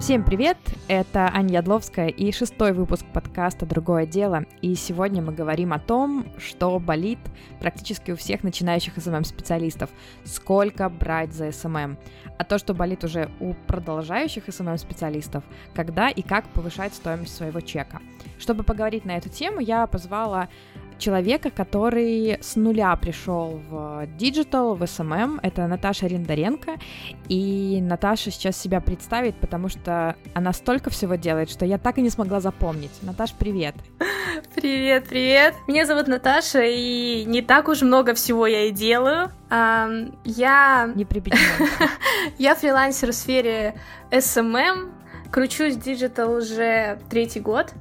Всем привет! Это Аня Ядловская и шестой выпуск подкаста «Другое дело». И сегодня мы говорим о том, что болит практически у всех начинающих SMM-специалистов. Сколько брать за SMM? А то, что болит уже у продолжающих SMM-специалистов, когда и как повышать стоимость своего чека. Чтобы поговорить на эту тему, я позвала человека, который с нуля пришел в digital, в SMM. Это Наташа Рендаренко. И Наташа сейчас себя представит, потому что она столько всего делает, что я так и не смогла запомнить. Наташ, привет. Привет, привет. Меня зовут Наташа, и не так уж много всего я и делаю. Я... Не Я фрилансер в сфере SMM, кручусь в диджитал уже третий год.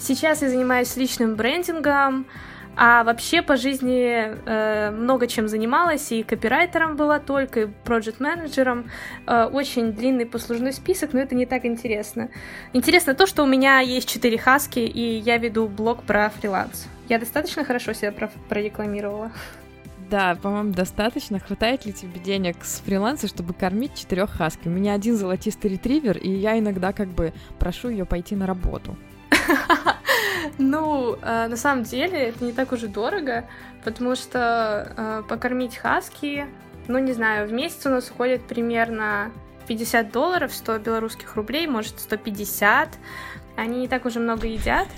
Сейчас я занимаюсь личным брендингом, а вообще по жизни э, много чем занималась, и копирайтером была только, и проект-менеджером. Э, очень длинный послужной список, но это не так интересно. Интересно то, что у меня есть четыре хаски, и я веду блог про фриланс. Я достаточно хорошо себя про прорекламировала. Да, по-моему, достаточно. Хватает ли тебе денег с фриланса, чтобы кормить четырех хаски? У меня один золотистый ретривер, и я иногда как бы прошу ее пойти на работу. Ну, э, на самом деле, это не так уж и дорого, потому что э, покормить хаски, ну, не знаю, в месяц у нас уходит примерно 50 долларов, 100 белорусских рублей, может, 150. Они не так уже много едят,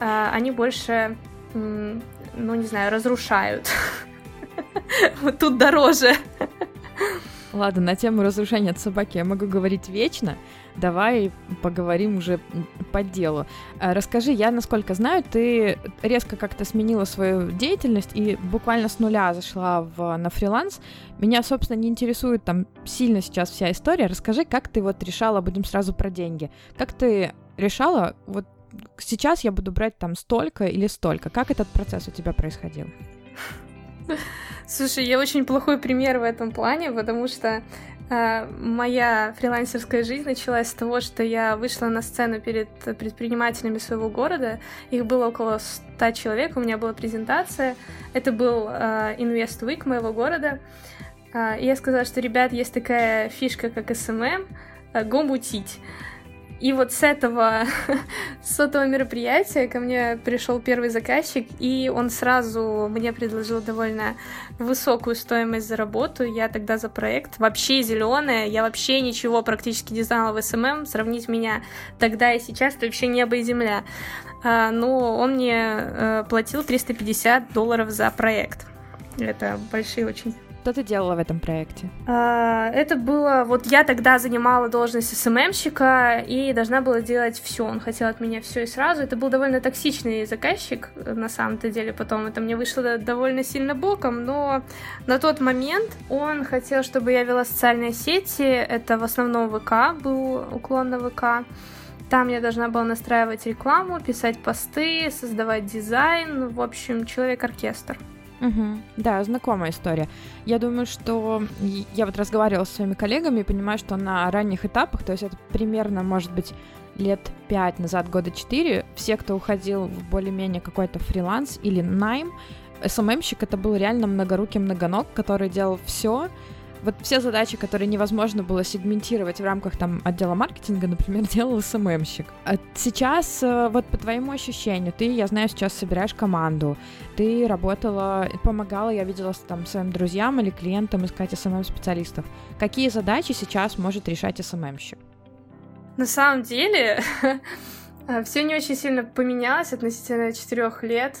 э, они больше, ну, не знаю, разрушают. Вот тут дороже. Ладно, на тему разрушения от собаки я могу говорить вечно. Давай поговорим уже по делу. А, расскажи, я, насколько знаю, ты резко как-то сменила свою деятельность и буквально с нуля зашла в, на фриланс. Меня, собственно, не интересует там сильно сейчас вся история. Расскажи, как ты вот решала, будем сразу про деньги, как ты решала, вот сейчас я буду брать там столько или столько. Как этот процесс у тебя происходил? Слушай, я очень плохой пример в этом плане, потому что э, моя фрилансерская жизнь началась с того, что я вышла на сцену перед предпринимателями своего города. Их было около 100 человек, у меня была презентация. Это был э, Invest Week моего города. Э, и я сказала, что, ребят, есть такая фишка, как SMM, э, го мутить. И вот с этого, с этого мероприятия ко мне пришел первый заказчик, и он сразу мне предложил довольно высокую стоимость за работу. Я тогда за проект вообще зеленая, я вообще ничего практически не знала в СММ. Сравнить меня тогда и сейчас это вообще небо и земля. А, но он мне а, платил 350 долларов за проект. Это большие очень что ты делала в этом проекте? А, это было... Вот я тогда занимала должность СММщика и должна была делать все. Он хотел от меня все и сразу. Это был довольно токсичный заказчик, на самом-то деле. Потом это мне вышло довольно сильно боком, но на тот момент он хотел, чтобы я вела социальные сети. Это в основном ВК, был уклон на ВК. Там я должна была настраивать рекламу, писать посты, создавать дизайн. В общем, человек-оркестр. Угу. Да, знакомая история. Я думаю, что я вот разговаривала со своими коллегами и понимаю, что на ранних этапах, то есть это примерно, может быть, лет пять назад, года четыре, все, кто уходил в более-менее какой-то фриланс или найм, СММщик это был реально многорукий многоног, который делал все, вот все задачи, которые невозможно было сегментировать в рамках там отдела маркетинга, например, делал СММщик. А сейчас, э, вот по твоему ощущению, ты, я знаю, сейчас собираешь команду, ты работала, помогала, я видела там своим друзьям или клиентам искать SMM-специалистов. Какие задачи сейчас может решать SMM щик? На самом деле, все не очень сильно поменялось относительно четырех лет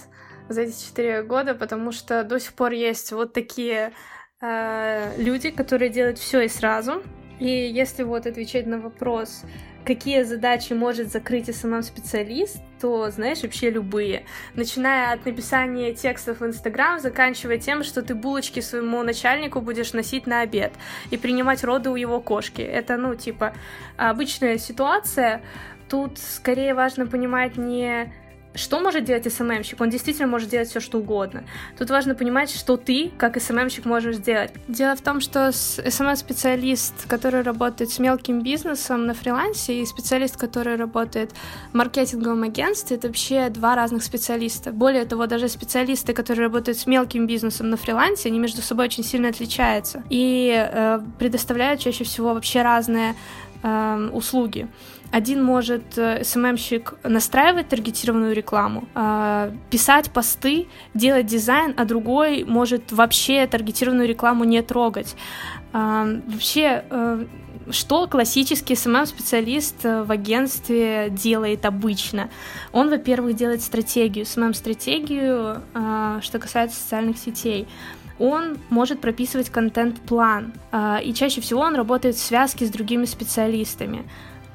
за эти четыре года, потому что до сих пор есть вот такие э, люди, которые делают все и сразу. И если вот отвечать на вопрос, какие задачи может закрыть SMM-специалист, то, знаешь, вообще любые. Начиная от написания текстов в Инстаграм, заканчивая тем, что ты булочки своему начальнику будешь носить на обед и принимать роды у его кошки. Это, ну, типа, обычная ситуация. Тут скорее важно понимать не что может делать SMM щик? Он действительно может делать все, что угодно. Тут важно понимать, что ты, как SMM щик, можешь сделать. Дело в том, что SMM-специалист, который работает с мелким бизнесом на фрилансе, и специалист, который работает в маркетинговом агентстве, это вообще два разных специалиста. Более того, даже специалисты, которые работают с мелким бизнесом на фрилансе, они между собой очень сильно отличаются и э, предоставляют чаще всего вообще разные э, услуги. Один может СММщик настраивать таргетированную рекламу, э, писать посты, делать дизайн, а другой может вообще таргетированную рекламу не трогать. Э, вообще э, что классический SMM-специалист в агентстве делает обычно? Он, во-первых, делает стратегию, SMM-стратегию, что касается социальных сетей он может прописывать контент-план, а, и чаще всего он работает в связке с другими специалистами.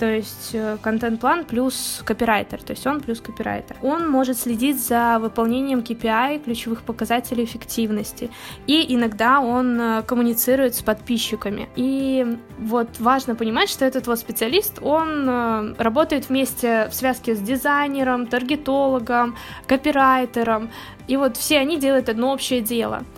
То есть э, контент-план плюс копирайтер, то есть он плюс копирайтер. Он может следить за выполнением KPI, ключевых показателей эффективности, и иногда он э, коммуницирует с подписчиками. И вот важно понимать, что этот вот специалист, он э, работает вместе в связке с дизайнером, таргетологом, копирайтером, и вот все они делают одно общее дело —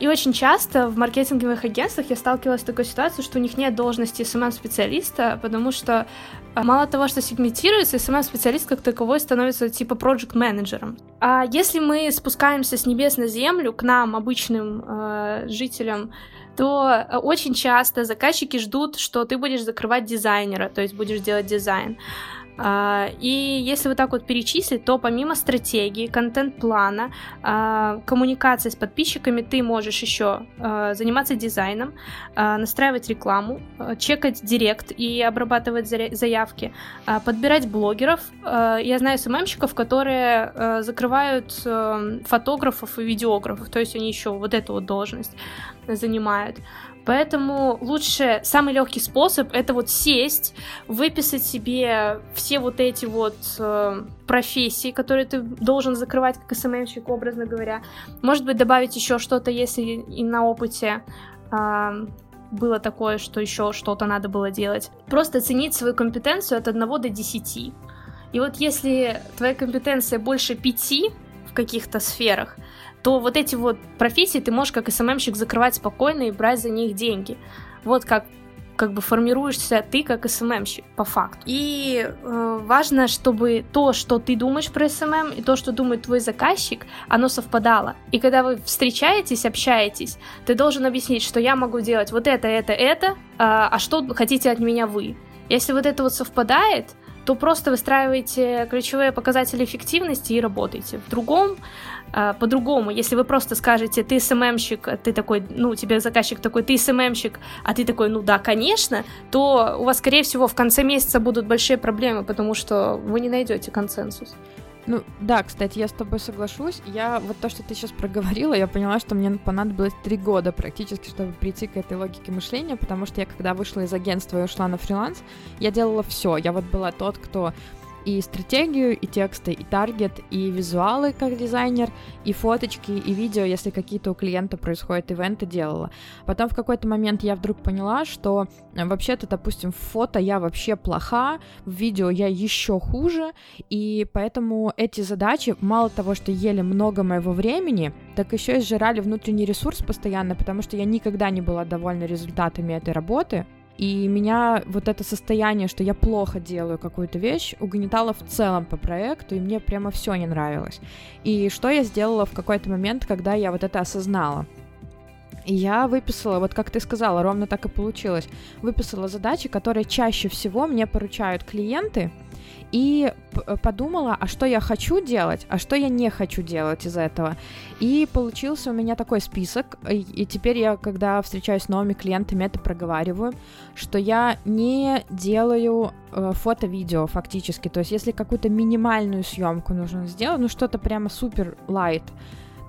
и очень часто в маркетинговых агентствах я сталкивалась с такой ситуацией, что у них нет должности SMM-специалиста, потому что а, мало того, что сегментируется, SMM-специалист как таковой становится типа проект-менеджером. А если мы спускаемся с небес на землю к нам, обычным э, жителям, то очень часто заказчики ждут, что ты будешь закрывать дизайнера, то есть будешь делать дизайн. А, и если вот так вот перечислить, то помимо стратегии, контент-плана, а, коммуникации с подписчиками, ты можешь еще а, заниматься дизайном, настраивать рекламу, чекать директ и обрабатывать заявки, подбирать блогеров. Я знаю СММщиков, которые закрывают фотографов и видеографов, то есть они еще вот эту вот должность занимают. Поэтому лучше, самый легкий способ это вот сесть, выписать себе все вот эти вот э, профессии, которые ты должен закрывать как СММщик, образно говоря. Может быть, добавить еще что-то, если и на опыте э, было такое, что еще что-то надо было делать. Просто оценить свою компетенцию от 1 до 10. И вот если твоя компетенция больше 5 в каких-то сферах, то вот эти вот профессии ты можешь как SMM щик закрывать спокойно и брать за них деньги. Вот как как бы формируешься ты как SMM щик по факту. И э, важно, чтобы то, что ты думаешь про SMM, и то, что думает твой заказчик, оно совпадало. И когда вы встречаетесь, общаетесь, ты должен объяснить, что я могу делать вот это, это, это, э, а что хотите от меня вы. Если вот это вот совпадает, то просто выстраиваете ключевые показатели эффективности и работаете. В другом а, по-другому. Если вы просто скажете, ты СММщик, ты такой, ну, тебе заказчик такой, ты СММщик, а ты такой, ну да, конечно, то у вас, скорее всего, в конце месяца будут большие проблемы, потому что вы не найдете консенсус. Ну, да, кстати, я с тобой соглашусь. Я вот то, что ты сейчас проговорила, я поняла, что мне понадобилось три года практически, чтобы прийти к этой логике мышления, потому что я, когда вышла из агентства и ушла на фриланс, я делала все. Я вот была тот, кто и стратегию, и тексты, и таргет, и визуалы как дизайнер, и фоточки, и видео, если какие-то у клиента происходят ивенты, делала. Потом в какой-то момент я вдруг поняла, что э, вообще-то, допустим, в фото я вообще плоха, в видео я еще хуже, и поэтому эти задачи мало того, что ели много моего времени, так еще и сжирали внутренний ресурс постоянно, потому что я никогда не была довольна результатами этой работы, и меня вот это состояние, что я плохо делаю какую-то вещь, угнетало в целом по проекту, и мне прямо все не нравилось. И что я сделала в какой-то момент, когда я вот это осознала? Я выписала, вот как ты сказала, ровно так и получилось, выписала задачи, которые чаще всего мне поручают клиенты, и подумала, а что я хочу делать, а что я не хочу делать из этого. И получился у меня такой список, и теперь я, когда встречаюсь с новыми клиентами, это проговариваю, что я не делаю э, фото-видео фактически, то есть если какую-то минимальную съемку нужно сделать, ну что-то прямо супер лайт,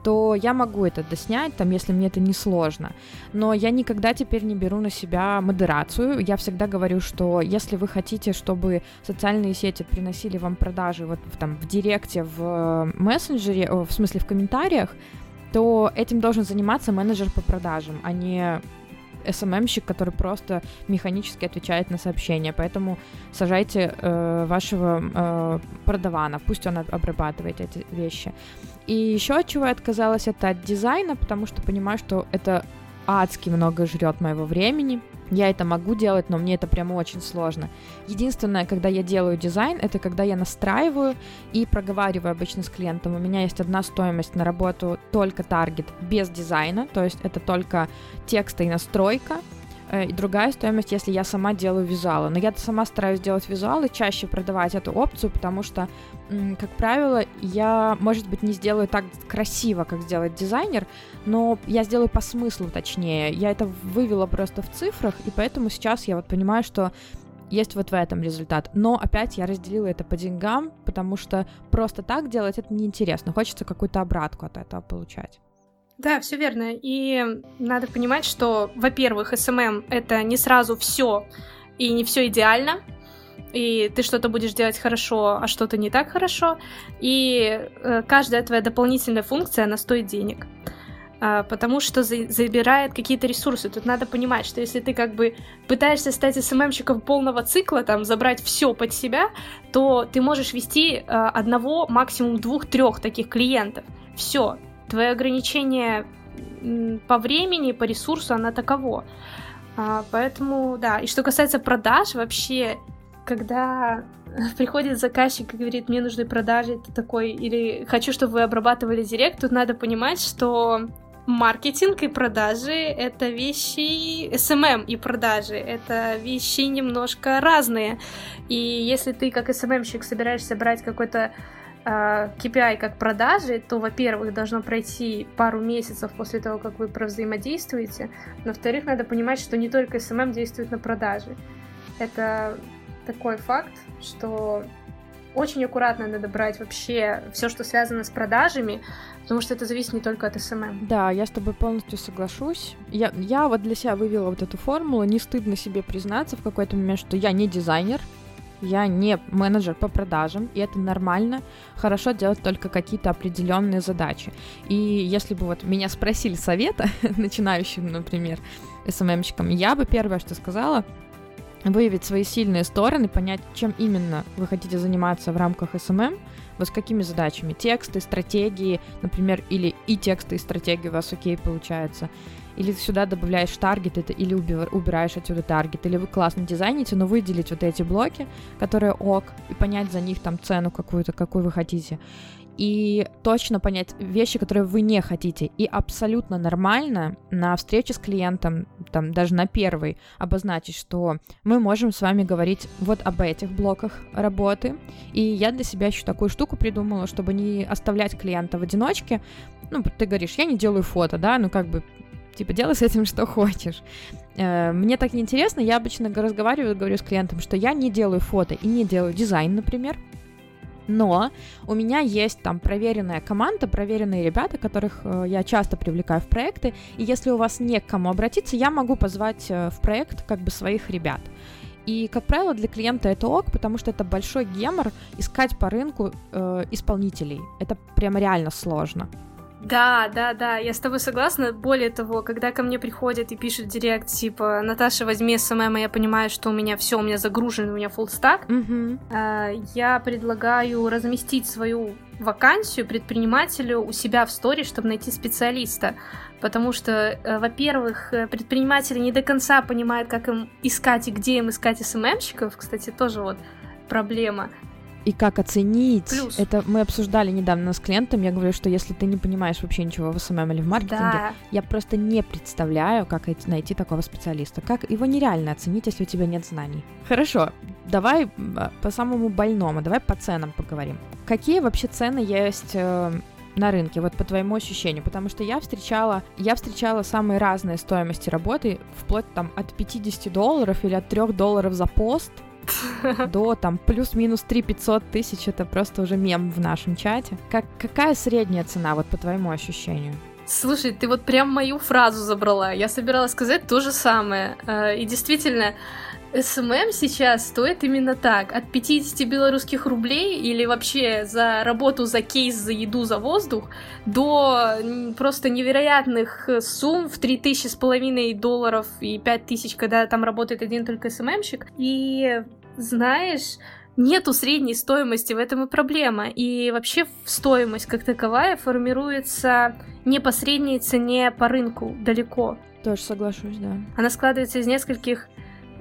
то я могу это доснять, там, если мне это не сложно. Но я никогда теперь не беру на себя модерацию. Я всегда говорю, что если вы хотите, чтобы социальные сети приносили вам продажи вот там, в директе, в мессенджере, в смысле в комментариях, то этим должен заниматься менеджер по продажам, а не SMM-щик, который просто механически отвечает на сообщения. Поэтому сажайте э, вашего э, продавана, пусть он обрабатывает эти вещи. И еще от чего я отказалась, это от дизайна, потому что понимаю, что это адски много жрет моего времени. Я это могу делать, но мне это прямо очень сложно. Единственное, когда я делаю дизайн, это когда я настраиваю и проговариваю обычно с клиентом. У меня есть одна стоимость на работу только таргет без дизайна, то есть это только тексты и настройка. Э, и другая стоимость, если я сама делаю визуалы. Но я сама стараюсь делать визуалы, чаще продавать эту опцию, потому что, как правило, я, может быть, не сделаю так красиво, как сделает дизайнер, но я сделаю по смыслу точнее. Я это вывела просто в цифрах, и поэтому сейчас я вот понимаю, что есть вот в этом результат. Но опять я разделила это по деньгам, потому что просто так делать это неинтересно. Хочется какую-то обратку от этого получать. Да, все верно. И надо понимать, что, во-первых, SMM это не сразу все и не все идеально. И ты что-то будешь делать хорошо, а что-то не так хорошо. И э, каждая твоя дополнительная функция, она стоит денег. А, потому что за забирает какие-то ресурсы. Тут надо понимать, что если ты как бы пытаешься стать СММщиком полного цикла, там, забрать все под себя, то ты можешь вести а, одного, максимум двух-трех таких клиентов. Все, твое ограничение по времени, по ресурсу, оно таково. А, поэтому, да. И что касается продаж, вообще, когда приходит заказчик и говорит, мне нужны продажи, ты такой, или хочу, чтобы вы обрабатывали директ, тут надо понимать, что маркетинг и продажи — это вещи... SMM и продажи — это вещи немножко разные. И если ты как SMM-щик собираешься брать какой-то KPI а, как продажи, то, во-первых, должно пройти пару месяцев после того, как вы взаимодействуете. Во-вторых, надо понимать, что не только SMM действует на продажи. Это такой факт, что очень аккуратно надо брать вообще все, что связано с продажами, потому что это зависит не только от SMM. Да, я с тобой полностью соглашусь. Я, я вот для себя вывела вот эту формулу, не стыдно себе признаться в какой-то момент, что я не дизайнер, я не менеджер по продажам, и это нормально. Хорошо делать только какие-то определенные задачи. И если бы вот меня спросили совета, начинающим, например, SMM щиком, я бы первое, что сказала, выявить свои сильные стороны, понять, чем именно вы хотите заниматься в рамках SMM, вот с какими задачами, тексты, стратегии, например, или и тексты, и стратегии у вас окей получается, или сюда добавляешь таргет, это, или убираешь отсюда таргет, или вы классно дизайните, но выделить вот эти блоки, которые ок, и понять за них там цену какую-то, какую вы хотите. И точно понять вещи, которые вы не хотите. И абсолютно нормально на встрече с клиентом, там даже на первой, обозначить, что мы можем с вами говорить вот об этих блоках работы. И я для себя еще такую штуку придумала, чтобы не оставлять клиента в одиночке. Ну, ты говоришь, я не делаю фото, да, ну как бы типа, делай с этим что хочешь. Э, мне так неинтересно, я обычно разговариваю, говорю с клиентом, что я не делаю фото и не делаю дизайн, например, но у меня есть там проверенная команда, проверенные ребята, которых э, я часто привлекаю в проекты, и если у вас не к кому обратиться, я могу позвать э, в проект как бы своих ребят. И, как правило, для клиента это ок, потому что это большой гемор искать по рынку э, исполнителей. Это прям реально сложно. Да, да, да, я с тобой согласна. Более того, когда ко мне приходят и пишут директ, типа, Наташа, возьми SMM, и я понимаю, что у меня все, у меня загружен, у меня full stack, mm-hmm. э, я предлагаю разместить свою вакансию предпринимателю у себя в сторе, чтобы найти специалиста. Потому что, э, во-первых, э, предприниматели не до конца понимают, как им искать и где им искать SMM щиков. Кстати, тоже вот проблема и как оценить. Плюс. Это мы обсуждали недавно с клиентом. Я говорю, что если ты не понимаешь вообще ничего в SMM или в маркетинге, да. я просто не представляю, как найти такого специалиста. Как его нереально оценить, если у тебя нет знаний. Хорошо, давай а, по самому больному, давай по ценам поговорим. Какие вообще цены есть э, на рынке, вот по твоему ощущению, потому что я встречала, я встречала самые разные стоимости работы, вплоть там от 50 долларов или от 3 долларов за пост, до там плюс-минус 3 500 тысяч, это просто уже мем в нашем чате. Как, какая средняя цена, вот по твоему ощущению? Слушай, ты вот прям мою фразу забрала. Я собиралась сказать то же самое. Э, и действительно, SMM сейчас стоит именно так. От 50 белорусских рублей или вообще за работу, за кейс, за еду, за воздух до просто невероятных сумм в 3000 с половиной долларов и 5000, когда там работает один только SMM щик. И знаешь, нету средней стоимости, в этом и проблема. И вообще стоимость как таковая формируется не по средней цене по рынку далеко. Тоже соглашусь, да. Она складывается из нескольких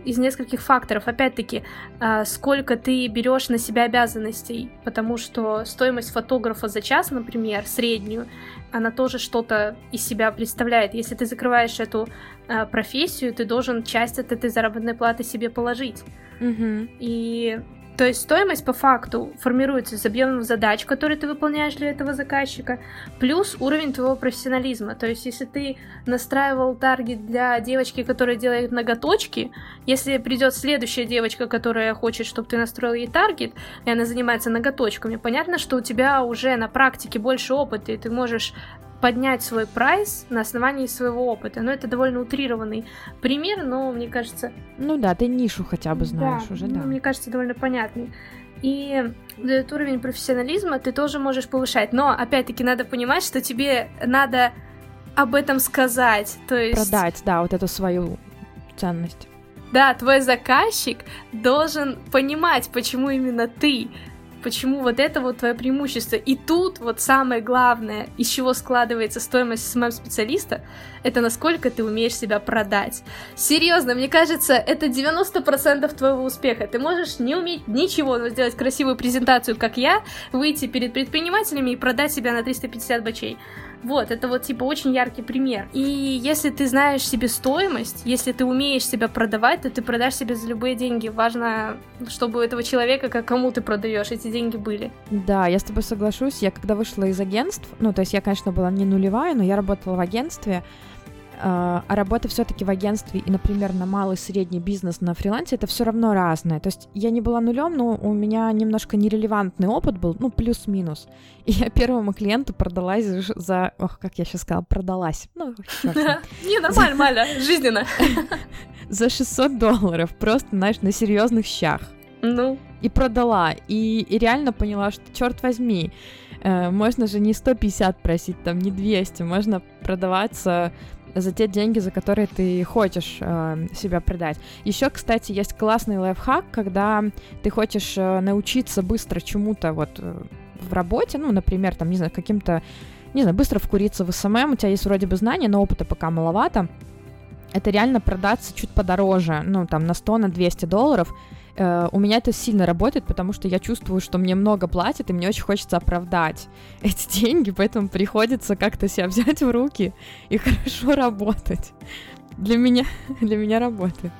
из нескольких факторов. Опять-таки, э, сколько ты берешь на себя обязанностей, потому что стоимость фотографа за час, например, среднюю, она тоже что-то из себя представляет. Если ты закрываешь эту э, профессию, ты должен часть от этой заработной платы себе положить. Угу. И то есть стоимость по факту формируется из объемов задач, которые ты выполняешь для этого заказчика, плюс уровень твоего профессионализма. То есть если ты настраивал таргет для девочки, которая делает ноготочки, если придет следующая девочка, которая хочет, чтобы ты настроил ей таргет, и она занимается ноготочками, понятно, что у тебя уже на практике больше опыта, и ты можешь поднять свой прайс на основании своего опыта. Но это довольно утрированный пример, но мне кажется... Ну да, ты нишу хотя бы знаешь да, уже, ну, да. Мне кажется, довольно понятный. И этот уровень профессионализма ты тоже можешь повышать. Но, опять-таки, надо понимать, что тебе надо об этом сказать. То есть... Продать, да, вот эту свою ценность. Да, твой заказчик должен понимать, почему именно ты почему вот это вот твое преимущество. И тут вот самое главное, из чего складывается стоимость SMM-специалиста, это насколько ты умеешь себя продать. Серьезно, мне кажется, это 90% твоего успеха. Ты можешь не уметь ничего, но сделать красивую презентацию, как я, выйти перед предпринимателями и продать себя на 350 баксей. Вот, это вот типа очень яркий пример. И если ты знаешь себе стоимость, если ты умеешь себя продавать, то ты продашь себе за любые деньги. Важно, чтобы у этого человека, как кому ты продаешь, эти деньги были. Да, я с тобой соглашусь. Я когда вышла из агентств, ну, то есть я, конечно, была не нулевая, но я работала в агентстве, а, а работа все-таки в агентстве и, например, на малый средний бизнес на фрилансе это все равно разное. То есть я не была нулем, но у меня немножко нерелевантный опыт был, ну плюс-минус. И я первому клиенту продалась за, ох, как я сейчас сказала, продалась. Ну, не нормально, нормально, жизненно. За 600 долларов, просто, знаешь, на серьезных щах. Ну. И продала. И, и реально поняла, что, черт возьми, э, можно же не 150 просить, там, не 200, можно продаваться за те деньги, за которые ты хочешь э, себя продать. Еще, кстати, есть классный лайфхак, когда ты хочешь э, научиться быстро чему-то вот э, в работе, ну, например, там, не знаю, каким-то, не знаю, быстро вкуриться в SMM, у тебя есть вроде бы знания, но опыта пока маловато, это реально продаться чуть подороже, ну, там, на 100, на 200 долларов, Uh, у меня это сильно работает, потому что я чувствую, что мне много платят, и мне очень хочется оправдать эти деньги, поэтому приходится как-то себя взять в руки и хорошо работать. Для меня, для меня работает.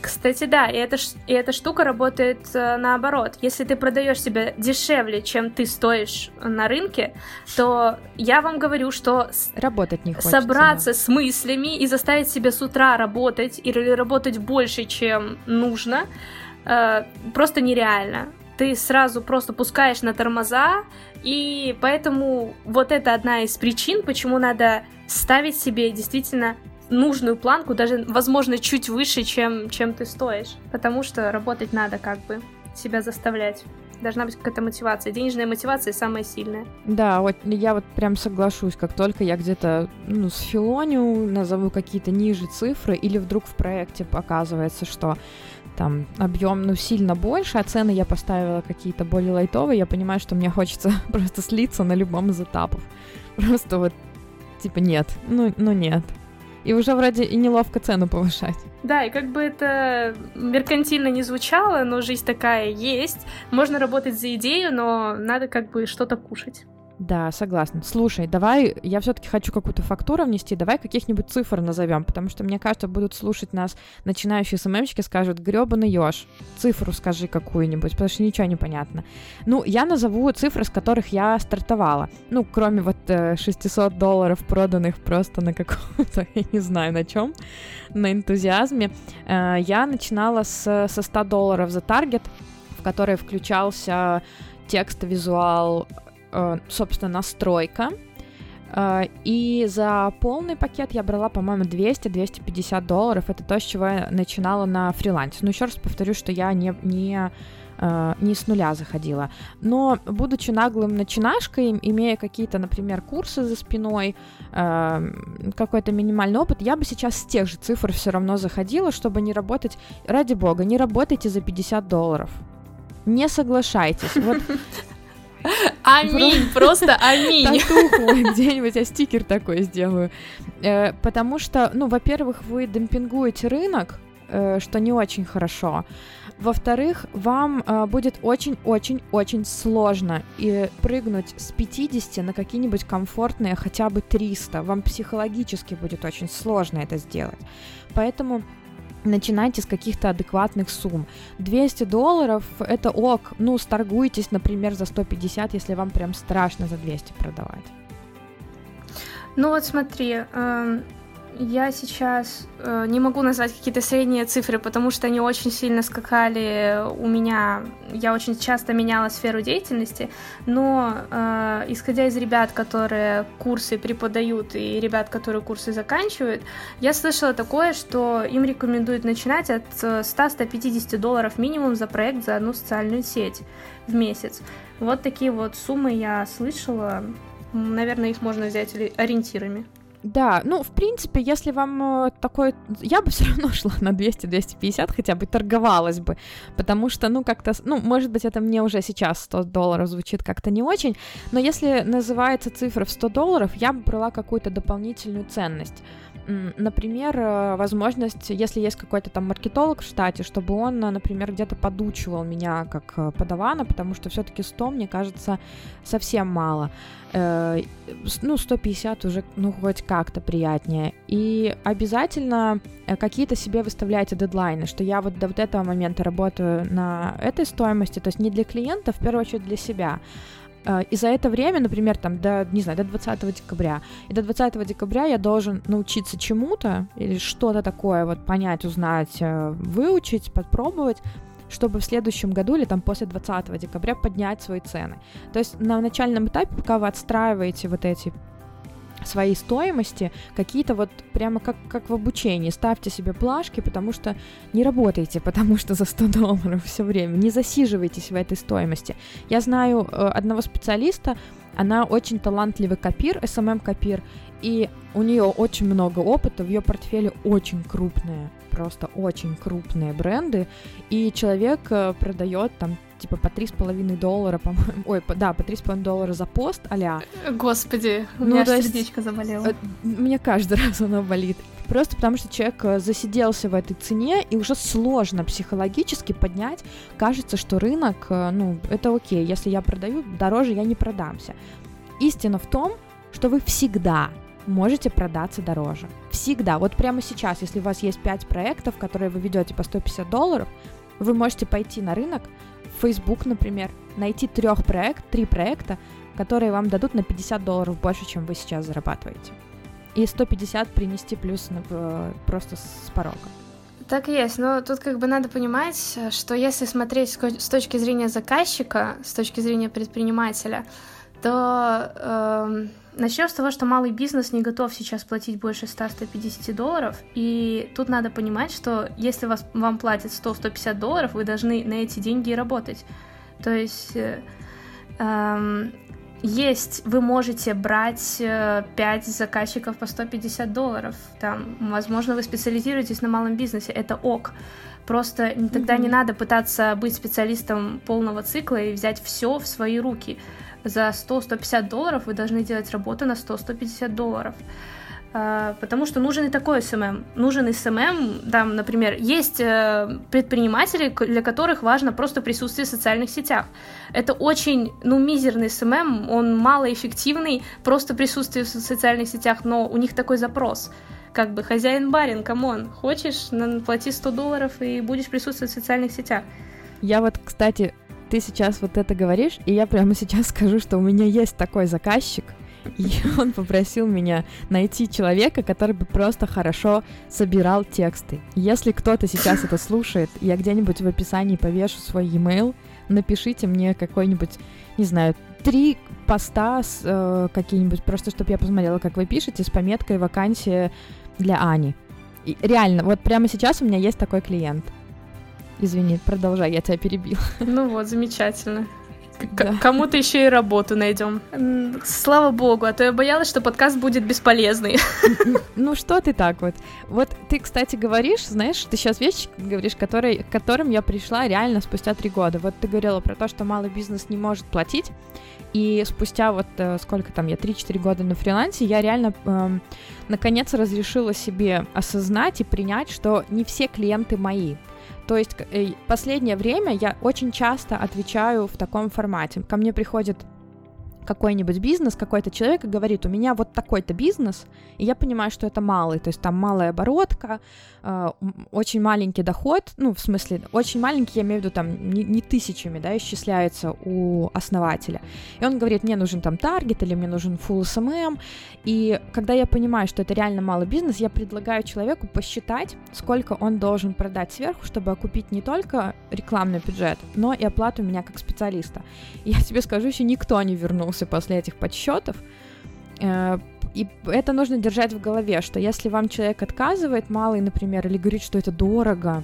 Кстати, да, и эта, и эта штука работает э, наоборот. Если ты продаешь себя дешевле, чем ты стоишь на рынке, то я вам говорю, что работать не хочется, собраться да. с мыслями и заставить себя с утра работать или работать больше, чем нужно, э, просто нереально. Ты сразу просто пускаешь на тормоза, и поэтому вот это одна из причин, почему надо ставить себе действительно нужную планку, даже, возможно, чуть выше, чем, чем ты стоишь. Потому что работать надо как бы, себя заставлять. Должна быть какая-то мотивация. Денежная мотивация самая сильная. Да, вот я вот прям соглашусь, как только я где-то ну, с филоню назову какие-то ниже цифры, или вдруг в проекте показывается, что там объем, ну, сильно больше, а цены я поставила какие-то более лайтовые, я понимаю, что мне хочется просто слиться на любом из этапов. Просто вот, типа, нет, ну, ну нет. И уже вроде и неловко цену повышать. Да, и как бы это меркантильно не звучало, но жизнь такая есть. Можно работать за идею, но надо как бы что-то кушать. Да, согласна. Слушай, давай, я все-таки хочу какую-то фактуру внести, давай каких-нибудь цифр назовем, потому что, мне кажется, будут слушать нас начинающие СММщики, скажут, гребаный еж, цифру скажи какую-нибудь, потому что ничего не понятно. Ну, я назову цифры, с которых я стартовала. Ну, кроме вот 600 э, долларов проданных просто на каком-то, я не знаю на чем, на энтузиазме. Э, я начинала с, со 100 долларов за таргет, в который включался текст, визуал, собственно, настройка. Э, и за полный пакет я брала, по-моему, 200-250 долларов. Это то, с чего я начинала на фрилансе. Но еще раз повторю, что я не, не, э, не с нуля заходила. Но, будучи наглым начинашкой, имея какие-то, например, курсы за спиной, какой-то минимальный опыт, я бы сейчас с тех же цифр все равно заходила, чтобы не работать, ради бога, не работайте за 50 долларов. Не соглашайтесь. Вот Аминь, просто аминь. Татуху где-нибудь я стикер такой сделаю. Э, потому что, ну, во-первых, вы демпингуете рынок, э, что не очень хорошо. Во-вторых, вам э, будет очень-очень-очень сложно и прыгнуть с 50 на какие-нибудь комфортные хотя бы 300. Вам психологически будет очень сложно это сделать. Поэтому начинайте с каких-то адекватных сумм. 200 долларов — это ок. Ну, сторгуйтесь, например, за 150, если вам прям страшно за 200 продавать. Ну вот смотри, э, я сейчас э, не могу назвать какие-то средние цифры, потому что они очень сильно скакали у меня. Я очень часто меняла сферу деятельности, но э, исходя из ребят, которые курсы преподают, и ребят, которые курсы заканчивают, я слышала такое, что им рекомендуют начинать от 100-150 долларов минимум за проект за одну социальную сеть в месяц. Вот такие вот суммы я слышала. Наверное, их можно взять ориентирами. Да, ну, в принципе, если вам э, такой... Я бы все равно шла на 200-250, хотя бы торговалась бы, потому что, ну, как-то... Ну, может быть, это мне уже сейчас 100 долларов звучит как-то не очень, но если называется цифра в 100 долларов, я бы брала какую-то дополнительную ценность. Например, э, возможность, если есть какой-то там маркетолог в штате, чтобы он, например, где-то подучивал меня как э, подавана, потому что все-таки 100, мне кажется, совсем мало. Э, ну, 150 уже, ну, хоть как-то приятнее. И обязательно какие-то себе выставляйте дедлайны, что я вот до вот этого момента работаю на этой стоимости, то есть не для клиента, в первую очередь для себя. А, и за это время, например, там, до, не знаю, до 20 декабря, и до 20 декабря я должен научиться чему-то или что-то такое вот понять, узнать, э, выучить, попробовать, чтобы в следующем году или там после 20 декабря поднять свои цены. То есть на начальном этапе, пока вы отстраиваете вот эти своей стоимости какие-то вот прямо как, как в обучении. Ставьте себе плашки, потому что не работайте, потому что за 100 долларов все время. Не засиживайтесь в этой стоимости. Я знаю э, одного специалиста, она очень талантливый копир, SMM-копир, и у нее очень много опыта, в ее портфеле очень крупные, просто очень крупные бренды, и человек э, продает там типа по три с половиной доллара, по-моему, ой, по, да, по три с половиной доллара за пост, аля. Господи, у ну, меня аж сердечко заболело. Э, мне каждый раз оно болит. Просто потому что человек э, засиделся в этой цене, и уже сложно психологически поднять. Кажется, что рынок, э, ну, это окей, если я продаю дороже, я не продамся. Истина в том, что вы всегда можете продаться дороже. Всегда. Вот прямо сейчас, если у вас есть 5 проектов, которые вы ведете по 150 долларов, вы можете пойти на рынок, Facebook, например, найти трех проект, три проекта, которые вам дадут на 50 долларов больше, чем вы сейчас зарабатываете. И 150 принести плюс на, э, просто с порога. Так и есть, но тут как бы надо понимать, что если смотреть с точки зрения заказчика, с точки зрения предпринимателя, то э, начнем с того, что малый бизнес не готов сейчас платить больше 100-150 долларов, и тут надо понимать, что если вас, вам платят 100-150 долларов, вы должны на эти деньги работать. То есть э, э, есть, вы можете брать 5 э, заказчиков по 150 долларов, там, возможно, вы специализируетесь на малом бизнесе, это ок. Просто тогда mm-hmm. не надо пытаться быть специалистом полного цикла и взять все в свои руки за 100-150 долларов вы должны делать работу на 100-150 долларов. А, потому что нужен и такой SMM. Нужен SMM, там, например, есть э, предприниматели, для которых важно просто присутствие в социальных сетях. Это очень, ну, мизерный SMM, он малоэффективный, просто присутствие в социальных сетях, но у них такой запрос. Как бы хозяин-барин, come on, хочешь, плати 100 долларов и будешь присутствовать в социальных сетях. Я вот, кстати, ты сейчас вот это говоришь, и я прямо сейчас скажу, что у меня есть такой заказчик, и он попросил меня найти человека, который бы просто хорошо собирал тексты. Если кто-то сейчас это слушает, я где-нибудь в описании повешу свой e-mail, напишите мне какой-нибудь, не знаю, три поста с, э, какие-нибудь, просто чтобы я посмотрела, как вы пишете, с пометкой «Вакансия для Ани». И реально, вот прямо сейчас у меня есть такой клиент — Извини, продолжай, я тебя перебил. Ну вот, замечательно. да. кому-то еще и работу найдем. Слава богу, а то я боялась, что подкаст будет бесполезный. Ну что ты так вот? Вот ты, кстати, говоришь, знаешь, ты сейчас вещи говоришь, которые, к которым я пришла реально спустя три года. Вот ты говорила про то, что малый бизнес не может платить, и спустя вот э, сколько там я, 3-4 года на фрилансе, я реально э, наконец разрешила себе осознать и принять, что не все клиенты мои. То есть э, последнее время я очень часто отвечаю в таком формате. Ко мне приходит какой-нибудь бизнес, какой-то человек и говорит, у меня вот такой-то бизнес, и я понимаю, что это малый, то есть там малая оборотка, э, очень маленький доход, ну, в смысле, очень маленький, я имею в виду, там, не, не тысячами, да, исчисляется у основателя. И он говорит, мне нужен там таргет или мне нужен full SMM, и когда я понимаю, что это реально малый бизнес, я предлагаю человеку посчитать, сколько он должен продать сверху, чтобы окупить не только рекламный бюджет, но и оплату меня как специалиста. И я тебе скажу, еще никто не вернулся после этих подсчетов, э, и это нужно держать в голове, что если вам человек отказывает, малый, например, или говорит, что это дорого,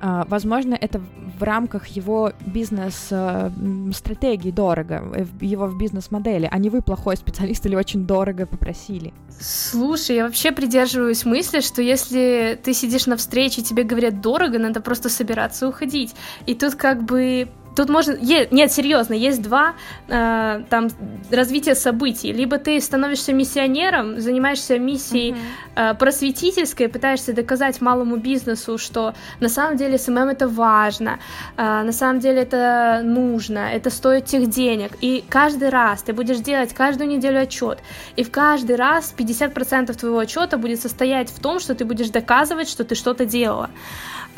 а, возможно, это в рамках его бизнес-стратегии дорого, его в бизнес-модели, а не вы плохой специалист или очень дорого попросили. Слушай, я вообще придерживаюсь мысли, что если ты сидишь на встрече, тебе говорят дорого, надо просто собираться уходить. И тут как бы Тут можно... Е... Нет, серьезно, есть два э, там развития событий. Либо ты становишься миссионером, занимаешься миссией uh-huh. э, просветительской, пытаешься доказать малому бизнесу, что на самом деле SMM это важно, э, на самом деле это нужно, это стоит тех денег. И каждый раз ты будешь делать каждую неделю отчет. И в каждый раз 50% твоего отчета будет состоять в том, что ты будешь доказывать, что ты что-то делала.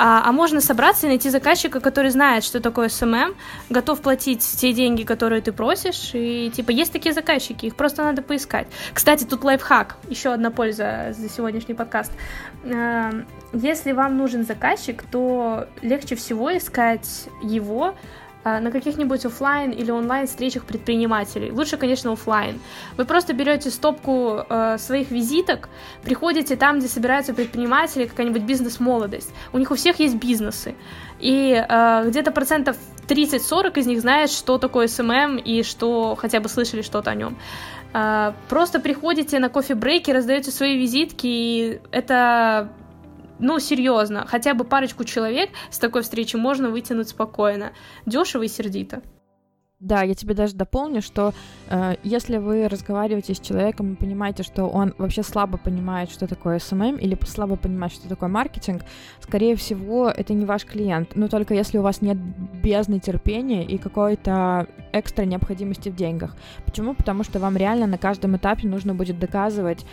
А, а можно собраться и найти заказчика, который знает, что такое SMM, готов платить те деньги, которые ты просишь, и типа есть такие заказчики, их просто надо поискать. Кстати, тут лайфхак, еще одна польза за сегодняшний подкаст. А, если вам нужен заказчик, то легче всего искать его на каких-нибудь офлайн или онлайн встречах предпринимателей. Лучше, конечно, офлайн. Вы просто берете стопку э, своих визиток, приходите там, где собираются предприниматели, какая-нибудь бизнес-молодость. У них у всех есть бизнесы. И э, где-то процентов 30-40 из них знает, что такое SMM и что хотя бы слышали что-то о нем. Э, просто приходите на кофе-брейки, раздаете свои визитки, и это ну, серьезно, хотя бы парочку человек с такой встречи можно вытянуть спокойно, дешево и сердито. Да, я тебе даже дополню, что э, если вы разговариваете с человеком и понимаете, что он вообще слабо понимает, что такое SMM, или слабо понимает, что такое маркетинг, скорее всего, это не ваш клиент. Но только если у вас нет бездны терпения и какой-то экстра необходимости в деньгах. Почему? Потому что вам реально на каждом этапе нужно будет доказывать,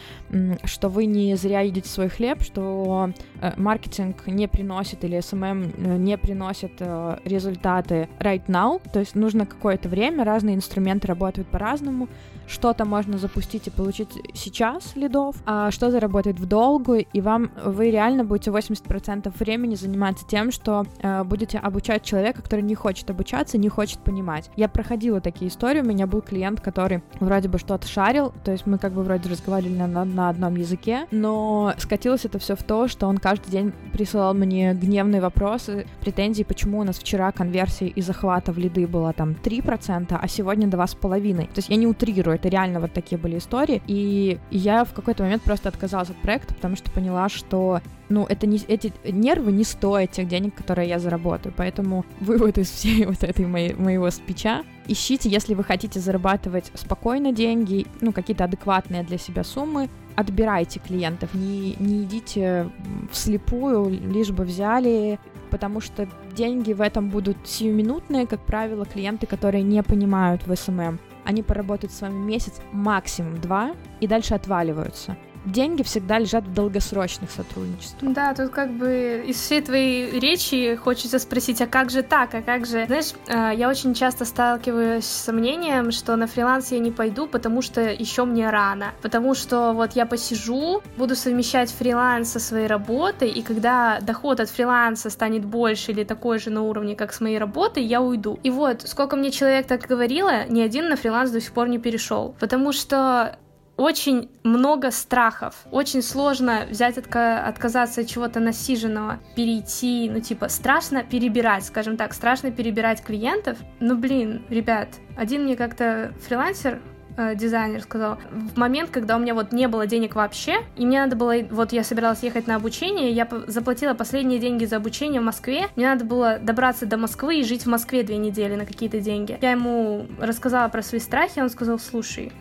что вы не зря едите свой хлеб, что э, маркетинг не приносит или SMM э, не приносит э, результаты right now, то есть нужно какое какое-то время, разные инструменты работают по-разному, что-то можно запустить и получить сейчас лидов, а что-то работает в долгую, и вам вы реально будете 80% времени заниматься тем, что будете обучать человека, который не хочет обучаться, не хочет понимать. Я проходила такие истории, у меня был клиент, который вроде бы что-то шарил, то есть мы как бы вроде разговаривали на, на одном языке, но скатилось это все в то, что он каждый день присылал мне гневные вопросы, претензии, почему у нас вчера конверсия из захвата в лиды была там 3%, а сегодня 2,5%. То есть я не утрирую, это реально вот такие были истории. И я в какой-то момент просто отказалась от проекта, потому что поняла, что ну, это не, эти нервы не стоят тех денег, которые я заработаю. Поэтому вывод из всей вот этой моей, моего спича. Ищите, если вы хотите зарабатывать спокойно деньги, ну, какие-то адекватные для себя суммы, отбирайте клиентов, не, не идите вслепую, лишь бы взяли, потому что деньги в этом будут сиюминутные, как правило, клиенты, которые не понимают в SMM они поработают с вами месяц, максимум два, и дальше отваливаются деньги всегда лежат в долгосрочных сотрудничествах. Да, тут как бы из всей твоей речи хочется спросить, а как же так, а как же... Знаешь, э, я очень часто сталкиваюсь с сомнением, что на фриланс я не пойду, потому что еще мне рано. Потому что вот я посижу, буду совмещать фриланс со своей работой, и когда доход от фриланса станет больше или такой же на уровне, как с моей работой, я уйду. И вот, сколько мне человек так говорило, ни один на фриланс до сих пор не перешел. Потому что очень много страхов. Очень сложно взять отка- отказаться от чего-то насиженного, перейти, ну типа страшно перебирать, скажем так, страшно перебирать клиентов. Ну блин, ребят, один мне как-то фрилансер э, сказал, в момент, когда у меня вот не было денег вообще, и мне надо было, вот я собиралась ехать на обучение, я заплатила последние деньги за обучение в Москве, мне надо было добраться до Москвы и жить в Москве две недели на какие-то деньги. Я ему рассказала про свои страхи, он сказал, слушай,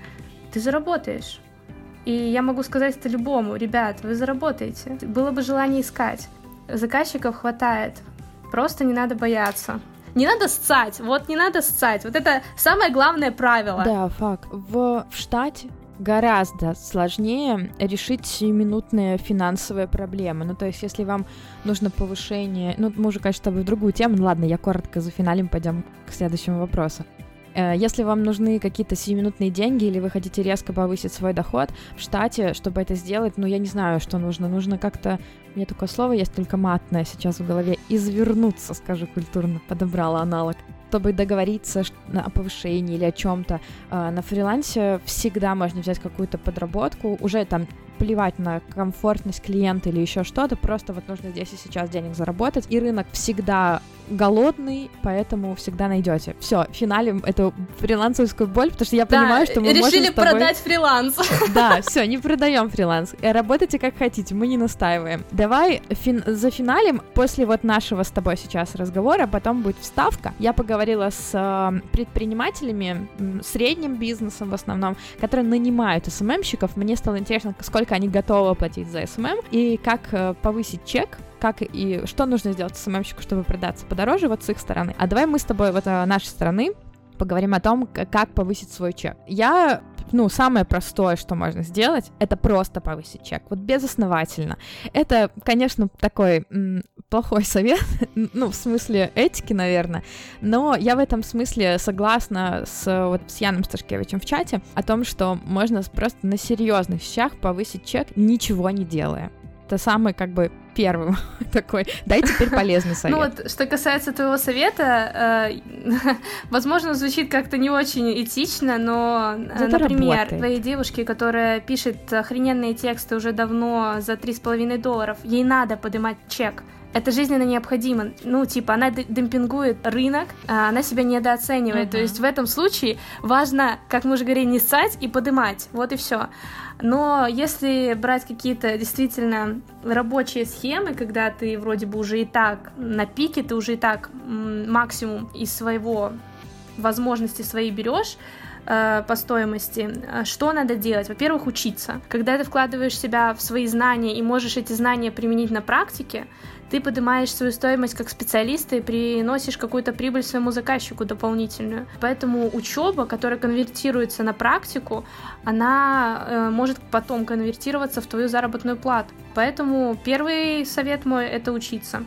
ты заработаешь. И я могу сказать это любому, ребят, вы заработаете. Было бы желание искать. Заказчиков хватает. Просто не надо бояться. Не надо ссать, вот не надо ссать. Вот это самое главное правило. Да, факт. В, в штате гораздо сложнее решить сиюминутные финансовые проблемы. Ну, то есть, если вам нужно повышение... Ну, мы уже, конечно, с тобой в другую тему. Ну, ладно, я коротко за финалем, пойдем к следующему вопросу. Э, если вам нужны какие-то сиюминутные деньги или вы хотите резко повысить свой доход в штате, чтобы это сделать, ну, я не знаю, что нужно. Нужно как-то... Меня такое слово есть только матное сейчас в голове. Извернуться, скажу культурно. Подобрала аналог чтобы договориться о повышении или о чем-то э, на фрилансе всегда можно взять какую-то подработку, уже там плевать на комфортность клиента или еще что-то, просто вот нужно здесь и сейчас денег заработать, и рынок всегда голодный, поэтому всегда найдете. Все, финалем эту фрилансовскую боль, потому что я да, понимаю, что мы решили можем с тобой... продать фриланс. Да, все, не продаем фриланс. Э, работайте как хотите, мы не настаиваем. Давай фин... за финалем, после вот нашего с тобой сейчас разговора, потом будет вставка. Я поговорила с э, предпринимателями, средним бизнесом в основном, которые нанимают SMM щиков. Мне стало интересно, сколько они готовы платить за SMM и как э, повысить чек как и что нужно сделать SMM щику, чтобы продаться подороже вот с их стороны. А давай мы с тобой вот э, нашей стороны поговорим о том, как повысить свой чек. Я ну, самое простое, что можно сделать, это просто повысить чек, вот безосновательно. Это, конечно, такой м, плохой совет, ну, в смысле этики, наверное, но я в этом смысле согласна с, вот, с Яном Сташкевичем в чате о том, что можно просто на серьезных вещах повысить чек, ничего не делая. Это самый, как бы, первым такой. Дай теперь полезный совет. Ну вот, что касается твоего совета, э, возможно, звучит как-то не очень этично, но, э, например, твоей девушке, которая пишет охрененные тексты уже давно за 3,5 долларов, ей надо поднимать чек. Это жизненно необходимо. Ну, типа, она демпингует рынок, а она себя недооценивает. Uh-huh. То есть в этом случае важно, как мы уже говорили, не ссать и подымать. Вот и все. Но если брать какие-то действительно рабочие схемы, когда ты вроде бы уже и так на пике, ты уже и так максимум из своего возможности свои берешь, э, по стоимости, э, что надо делать? Во-первых, учиться. Когда ты вкладываешь себя в свои знания и можешь эти знания применить на практике, ты поднимаешь свою стоимость как специалист и приносишь какую-то прибыль своему заказчику дополнительную. Поэтому учеба, которая конвертируется на практику, она э, может потом конвертироваться в твою заработную плату. Поэтому первый совет мой это учиться.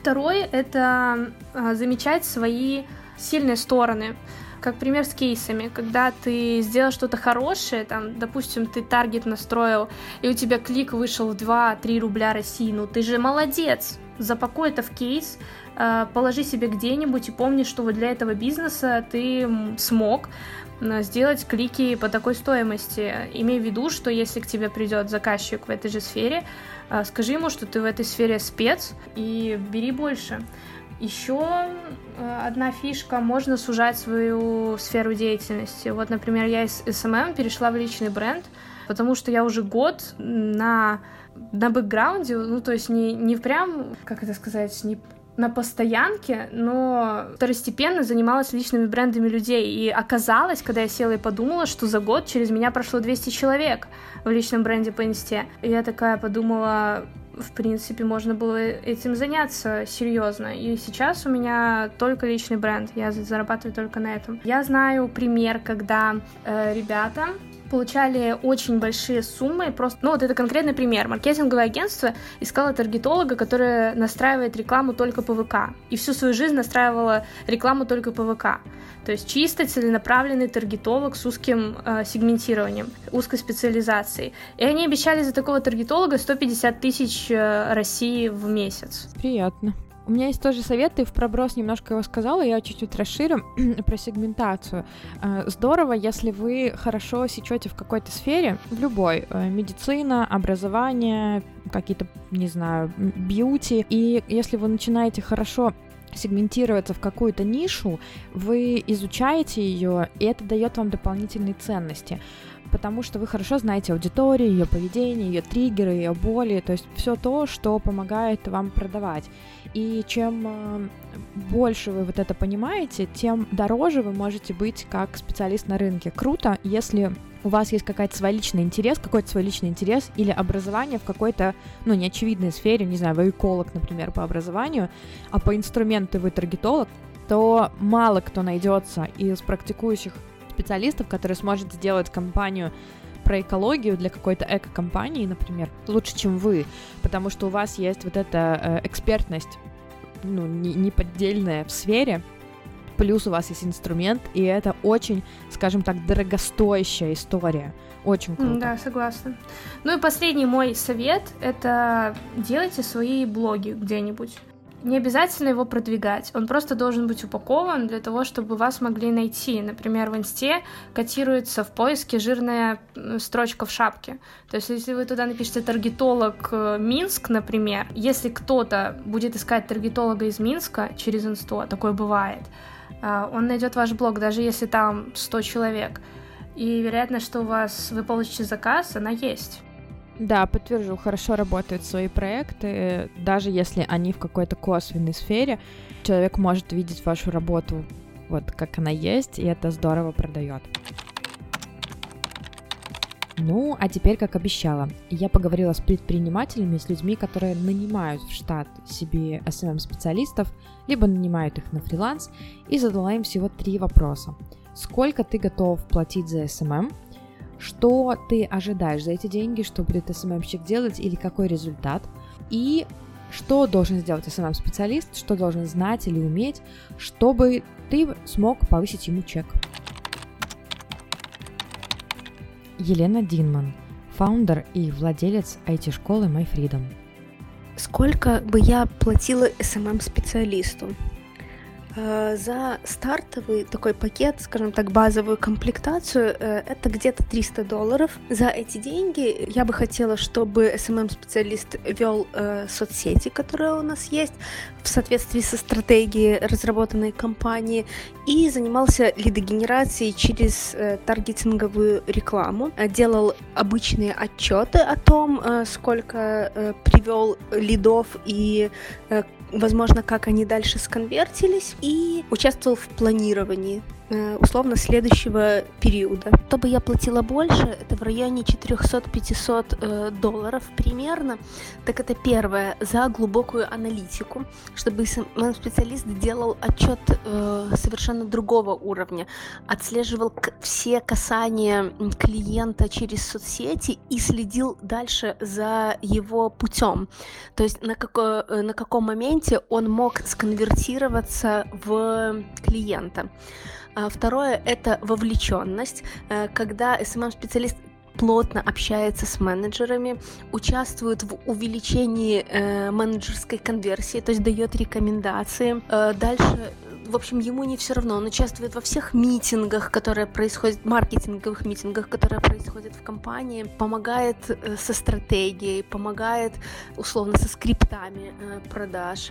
Второй это э, замечать свои сильные стороны. Как пример с кейсами, когда ты сделал что-то хорошее, там, допустим, ты таргет настроил, и у тебя клик вышел в 2-3 рубля России, ну ты же молодец, запакуй это в кейс, э, положи себе где-нибудь и помни, что вот для этого бизнеса ты смог сделать клики по такой стоимости. Имей в виду, что если к тебе придет заказчик в этой же сфере, э, скажи ему, что ты в этой сфере спец и бери больше. Еще э, одна фишка, можно сужать свою сферу деятельности. Вот, например, я из SMM перешла в личный бренд, потому что я уже год на, на бэкграунде, ну, то есть не, не прям, как это сказать, не на постоянке, но второстепенно занималась личными брендами людей. И оказалось, когда я села и подумала, что за год через меня прошло 200 человек в личном бренде по инсте. И я такая подумала, в принципе, можно было этим заняться серьезно. И сейчас у меня только личный бренд, я зарабатываю только на этом. Я знаю пример, когда э, ребята получали очень большие суммы. Просто, ну вот это конкретный пример. Маркетинговое агентство искало таргетолога, который настраивает рекламу только по ВК. И всю свою жизнь настраивала рекламу только по ВК. То есть чисто целенаправленный таргетолог с узким э, сегментированием, узкой специализацией. И они обещали за такого таргетолога 150 тысяч э, России в месяц. Приятно. У меня есть тоже совет, ты в проброс немножко его сказала, я чуть-чуть расширю про сегментацию. Э, здорово, если вы хорошо сечете в какой-то сфере, в любой, э, медицина, образование, какие-то, не знаю, бьюти, и если вы начинаете хорошо сегментироваться в какую-то нишу, вы изучаете ее, и это дает вам дополнительные ценности потому что вы хорошо знаете аудиторию, ее поведение, ее триггеры, ее боли, то есть все то, что помогает вам продавать. И чем э, больше вы вот это понимаете, тем дороже вы можете быть как специалист на рынке. Круто, если у вас есть какой-то свой личный интерес, какой-то свой личный интерес или образование в какой-то, ну, неочевидной сфере, не знаю, вы эколог, например, по образованию, а по инструменту вы таргетолог, то мало кто найдется из практикующих специалистов, который сможет сделать компанию про экологию для какой-то эко-компании, например, лучше, чем вы, потому что у вас есть вот эта э, экспертность, ну, не, неподдельная в сфере, плюс у вас есть инструмент, и это очень, скажем так, дорогостоящая история. Очень круто. Да, согласна. Ну и последний мой совет — это делайте свои блоги где-нибудь не обязательно его продвигать, он просто должен быть упакован для того, чтобы вас могли найти. Например, в инсте котируется в поиске жирная строчка в шапке. То есть, если вы туда напишете таргетолог э, Минск, например, если кто-то будет искать таргетолога из Минска через инсту, а такое бывает, э, он найдет ваш блог, даже если там 100 человек. И вероятность, что у вас вы получите заказ, она есть. Да, подтвержу, хорошо работают свои проекты, даже если они в какой-то косвенной сфере, человек может видеть вашу работу вот как она есть, и это здорово продает. Ну, а теперь, как обещала, я поговорила с предпринимателями, с людьми, которые нанимают в штат себе SMM-специалистов, либо нанимают их на фриланс, и задала им всего три вопроса. Сколько ты готов платить за SMM? Что ты ожидаешь за эти деньги, что будет СММщик делать или какой результат, и что должен сделать SMM-специалист, что должен знать или уметь, чтобы ты смог повысить ему чек. Елена Динман, фаундер и владелец IT-школы MyFreedom. Сколько бы я платила SMM-специалисту? Э, за стартовый такой пакет, скажем так, базовую комплектацию, э, это где-то 300 долларов. За эти деньги я бы хотела, чтобы SMM-специалист вел э, соцсети, которые у нас есть, в соответствии со стратегией разработанной компании, и занимался лидогенерацией через таргетинговую рекламу, делал обычные отчеты о том, сколько привел лидов и возможно, как они дальше сконвертились, и участвовал в планировании условно следующего периода. Чтобы я платила больше, это в районе 400-500 э, долларов примерно. Так это первое, за глубокую аналитику, чтобы специалист делал отчет э, совершенно другого уровня, отслеживал все касания клиента через соцсети и следил дальше за его путем. То есть на, како, на каком моменте он мог сконвертироваться в клиента. А второе — это вовлеченность, э, когда SMM-специалист плотно общается с менеджерами, участвует в увеличении э, менеджерской конверсии, то есть дает рекомендации. Э, дальше в общем, ему не все равно. Он участвует во всех митингах, которые происходят, маркетинговых митингах, которые происходят в компании, помогает э, со стратегией, помогает условно со скриптами э, продаж.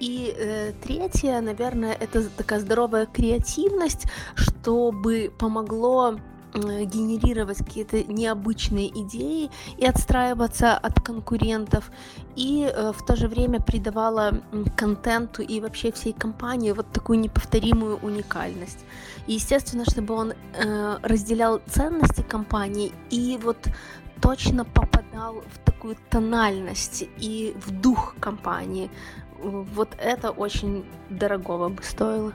И э, третье, наверное, это такая здоровая креативность, чтобы помогло э, генерировать какие-то необычные идеи и отстраиваться от конкурентов, и э, в то же время придавала контенту и вообще всей компании вот такую неповторимую уникальность. И, естественно, чтобы он э, разделял ценности компании и вот точно попадал в такую тональность и в дух компании, вот это очень дорогого бы стоило.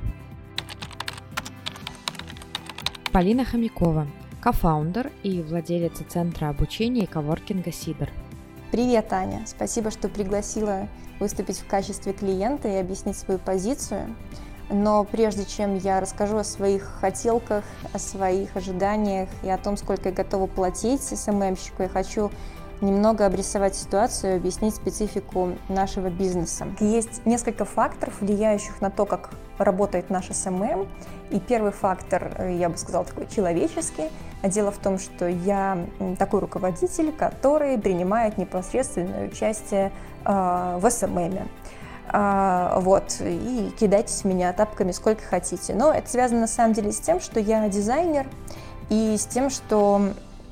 Полина Хомякова, кофаундер и владелица центра обучения и коворкинга Сидор. Привет, Аня. Спасибо, что пригласила выступить в качестве клиента и объяснить свою позицию. Но прежде чем я расскажу о своих хотелках, о своих ожиданиях и о том, сколько я готова платить СММщику, я хочу немного обрисовать ситуацию, объяснить специфику нашего бизнеса. Есть несколько факторов, влияющих на то, как работает наш SMM. И первый фактор, э, я бы сказала, такой человеческий. Дело в том, что я такой руководитель, который принимает непосредственное участие э, в SMM е. А, вот, и кидайтесь в меня тапками сколько хотите. Но это связано на самом деле с тем, что я дизайнер, и с тем, что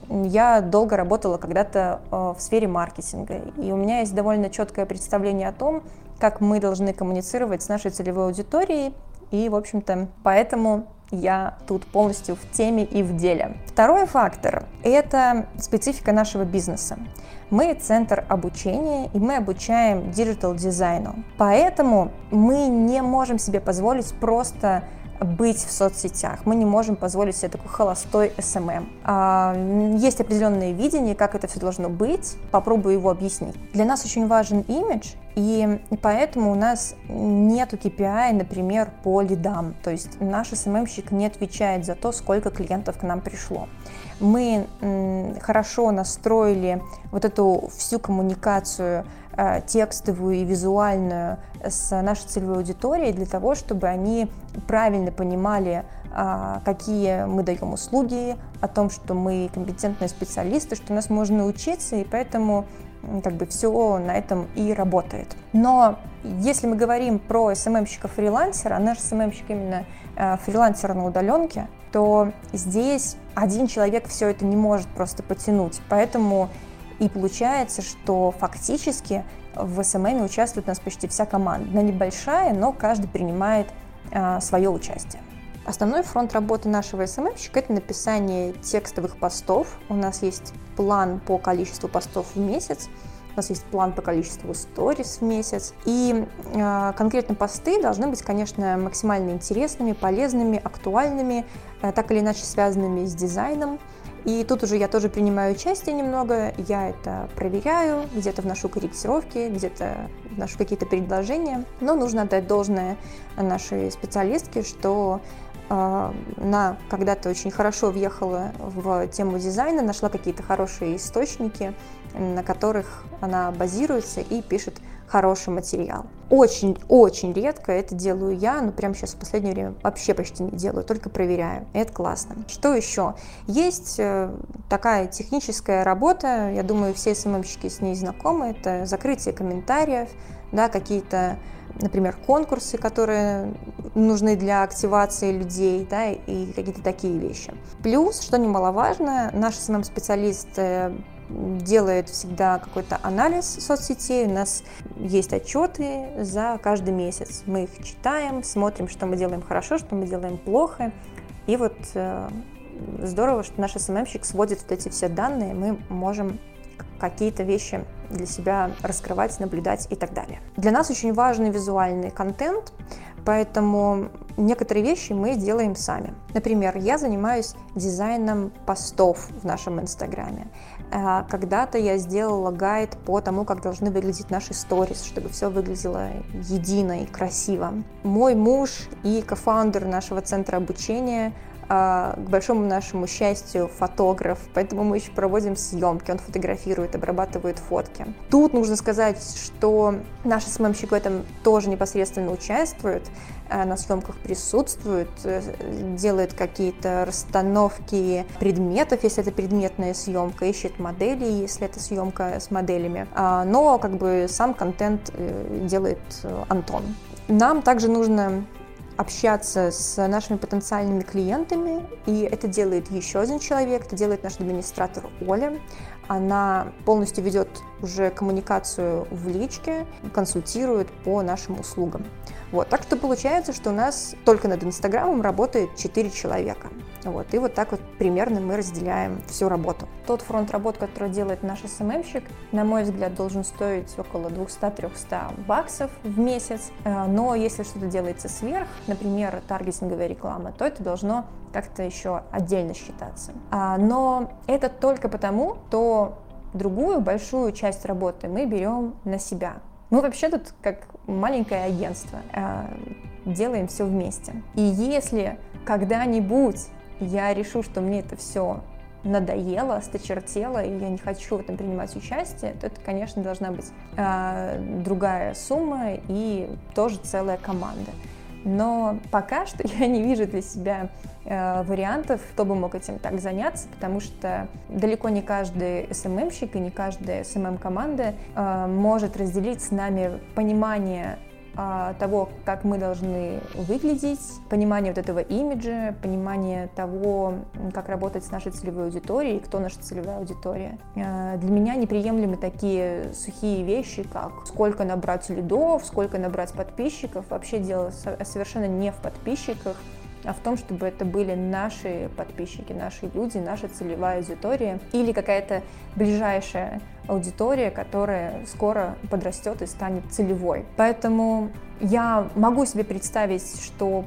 я долго работала когда-то э, в сфере маркетинга, и у меня есть довольно четкое представление о том, как мы должны коммуницировать с нашей целевой аудиторией, и, в общем-то, поэтому я тут полностью в теме и в деле. Второй фактор – это специфика нашего бизнеса. Мы центр обучения, и мы обучаем digital дизайну. Поэтому мы не можем себе позволить просто быть в соцсетях. Мы не можем позволить себе такой холостой SMM. А, есть определенное видение, как это все должно быть. Попробую его объяснить. Для нас очень важен имидж, и поэтому у нас нету KPI, например, по лидам. То есть наш SMM щик не отвечает за то, сколько клиентов к нам пришло. Мы хорошо настроили вот эту всю коммуникацию текстовую и визуальную с нашей целевой аудиторией для того, чтобы они правильно понимали, а, какие мы даем услуги, о том, что мы компетентные специалисты, что нас можно учиться, и поэтому как бы все на этом и работает. Но если мы говорим про СММщика-фрилансера, а наш СММщик именно э, фрилансер на удаленке, то здесь один человек все это не может просто потянуть. Поэтому и получается, что фактически в SMM участвует у нас почти вся команда. Она небольшая, но каждый принимает а, свое участие. Основной фронт работы нашего SMM щика – это написание текстовых постов. У нас есть план по количеству постов в месяц, у нас есть план по количеству сторис в месяц. И э, конкретно посты должны быть, конечно, максимально интересными, полезными, актуальными, э, так или иначе связанными с дизайном. И тут уже я тоже принимаю участие немного, я это проверяю, где-то вношу корректировки, где-то вношу какие-то предложения. Но нужно отдать должное нашей специалистке, что э, она когда-то очень хорошо въехала в тему дизайна, нашла какие-то хорошие источники, на которых она базируется и пишет хороший материал. Очень-очень редко это делаю я, но прямо сейчас в последнее время вообще почти не делаю, только проверяю. И это классно. Что еще? Есть э, такая техническая работа, я думаю, все СММщики с ней знакомы, это закрытие комментариев, да, какие-то например, конкурсы, которые нужны для активации людей, да, и какие-то такие вещи. Плюс, что немаловажно, наши СММ-специалисты делает всегда какой-то анализ соцсетей. У нас есть отчеты за каждый месяц. Мы их читаем, смотрим, что мы делаем хорошо, что мы делаем плохо. И вот э, здорово, что наш СММщик сводит вот эти все данные, мы можем какие-то вещи для себя раскрывать, наблюдать и так далее. Для нас очень важный визуальный контент, поэтому некоторые вещи мы делаем сами. Например, я занимаюсь дизайном постов в нашем инстаграме. Э, когда-то я сделала гайд по тому, как должны выглядеть наши сторис, чтобы все выглядело едино и красиво. Мой муж и кофаундер нашего центра обучения к большому нашему счастью, фотограф, поэтому мы еще проводим съемки, он фотографирует, обрабатывает фотки. Тут нужно сказать, что наш СММщик в этом тоже непосредственно участвует, а, на съемках присутствует, э, делает какие-то расстановки предметов, если это предметная съемка, ищет модели, если это съемка с моделями. А, но как бы сам контент э, делает э, Антон. Нам также нужно общаться с нашими потенциальными клиентами, и это делает еще один человек, это делает наш администратор Оля. Она полностью ведет уже коммуникацию в личке, консультирует по нашим услугам. Вот, так что получается, что у нас только над Инстаграмом работает 4 человека. Вот, и вот так вот примерно мы разделяем всю работу. Тот фронт работ, который делает наш СММщик, на мой взгляд, должен стоить около 200-300 баксов в месяц. Э, но если что-то делается сверх, например, таргетинговая реклама, то это должно как-то еще отдельно считаться. А, но это только потому, другую большую часть работы мы берем на себя. Мы вообще тут как маленькое агентство, э, делаем все вместе. И если когда-нибудь я решу, что мне это все надоело, осточертело, и я не хочу в этом принимать участие, то это, конечно, должна быть э, другая сумма и тоже целая команда. Но пока что я не вижу для себя э, вариантов, кто бы мог этим так заняться, потому что далеко не каждый СММщик и не каждая СММ-команда э, может разделить с нами понимание того, как мы должны выглядеть, понимание вот этого имиджа, понимание того, как работать с нашей целевой аудиторией, кто наша целевая аудитория. А, для меня неприемлемы такие сухие вещи, как сколько набрать лидов, сколько набрать подписчиков. Вообще дело совершенно не в подписчиках, а в том, чтобы это были наши подписчики, наши люди, наша целевая аудитория или какая-то ближайшая аудитория, которая скоро подрастет и станет целевой. Поэтому я могу себе представить, что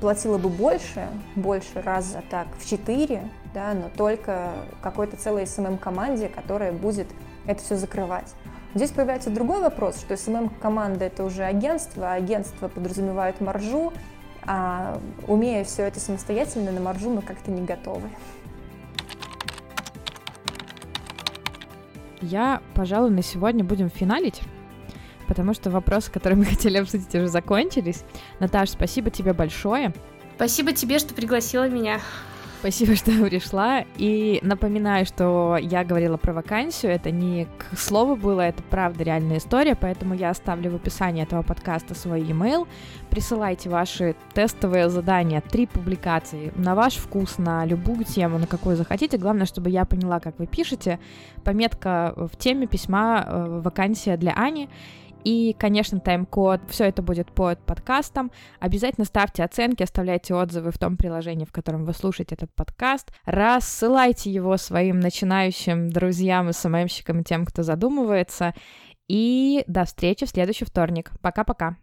платила бы больше, больше раза так в 4, да, но только какой-то целой SMM-команде, которая будет это все закрывать. Здесь появляется другой вопрос, что SMM-команда это уже агентство, а агентство подразумевает маржу, а умея все это самостоятельно, на маржу мы как-то не готовы. Я, пожалуй, на сегодня будем финалить, потому что вопросы, которые мы хотели обсудить, уже закончились. Наташ, спасибо тебе большое. Спасибо тебе, что пригласила меня. Спасибо, что пришла. И напоминаю, что я говорила про вакансию. Это не к слову было, это правда реальная история, поэтому я оставлю в описании этого подкаста свой e-mail. Присылайте ваши тестовые задания, три публикации на ваш вкус, на любую тему, на какую захотите. Главное, чтобы я поняла, как вы пишете. Пометка в теме письма э, «Вакансия для Ани». И, конечно, тайм-код, все это будет под подкастом. Обязательно ставьте оценки, оставляйте отзывы в том приложении, в котором вы слушаете этот подкаст. Рассылайте его своим начинающим друзьям и СММщикам, и тем, кто задумывается. И до встречи в следующий вторник. Пока-пока.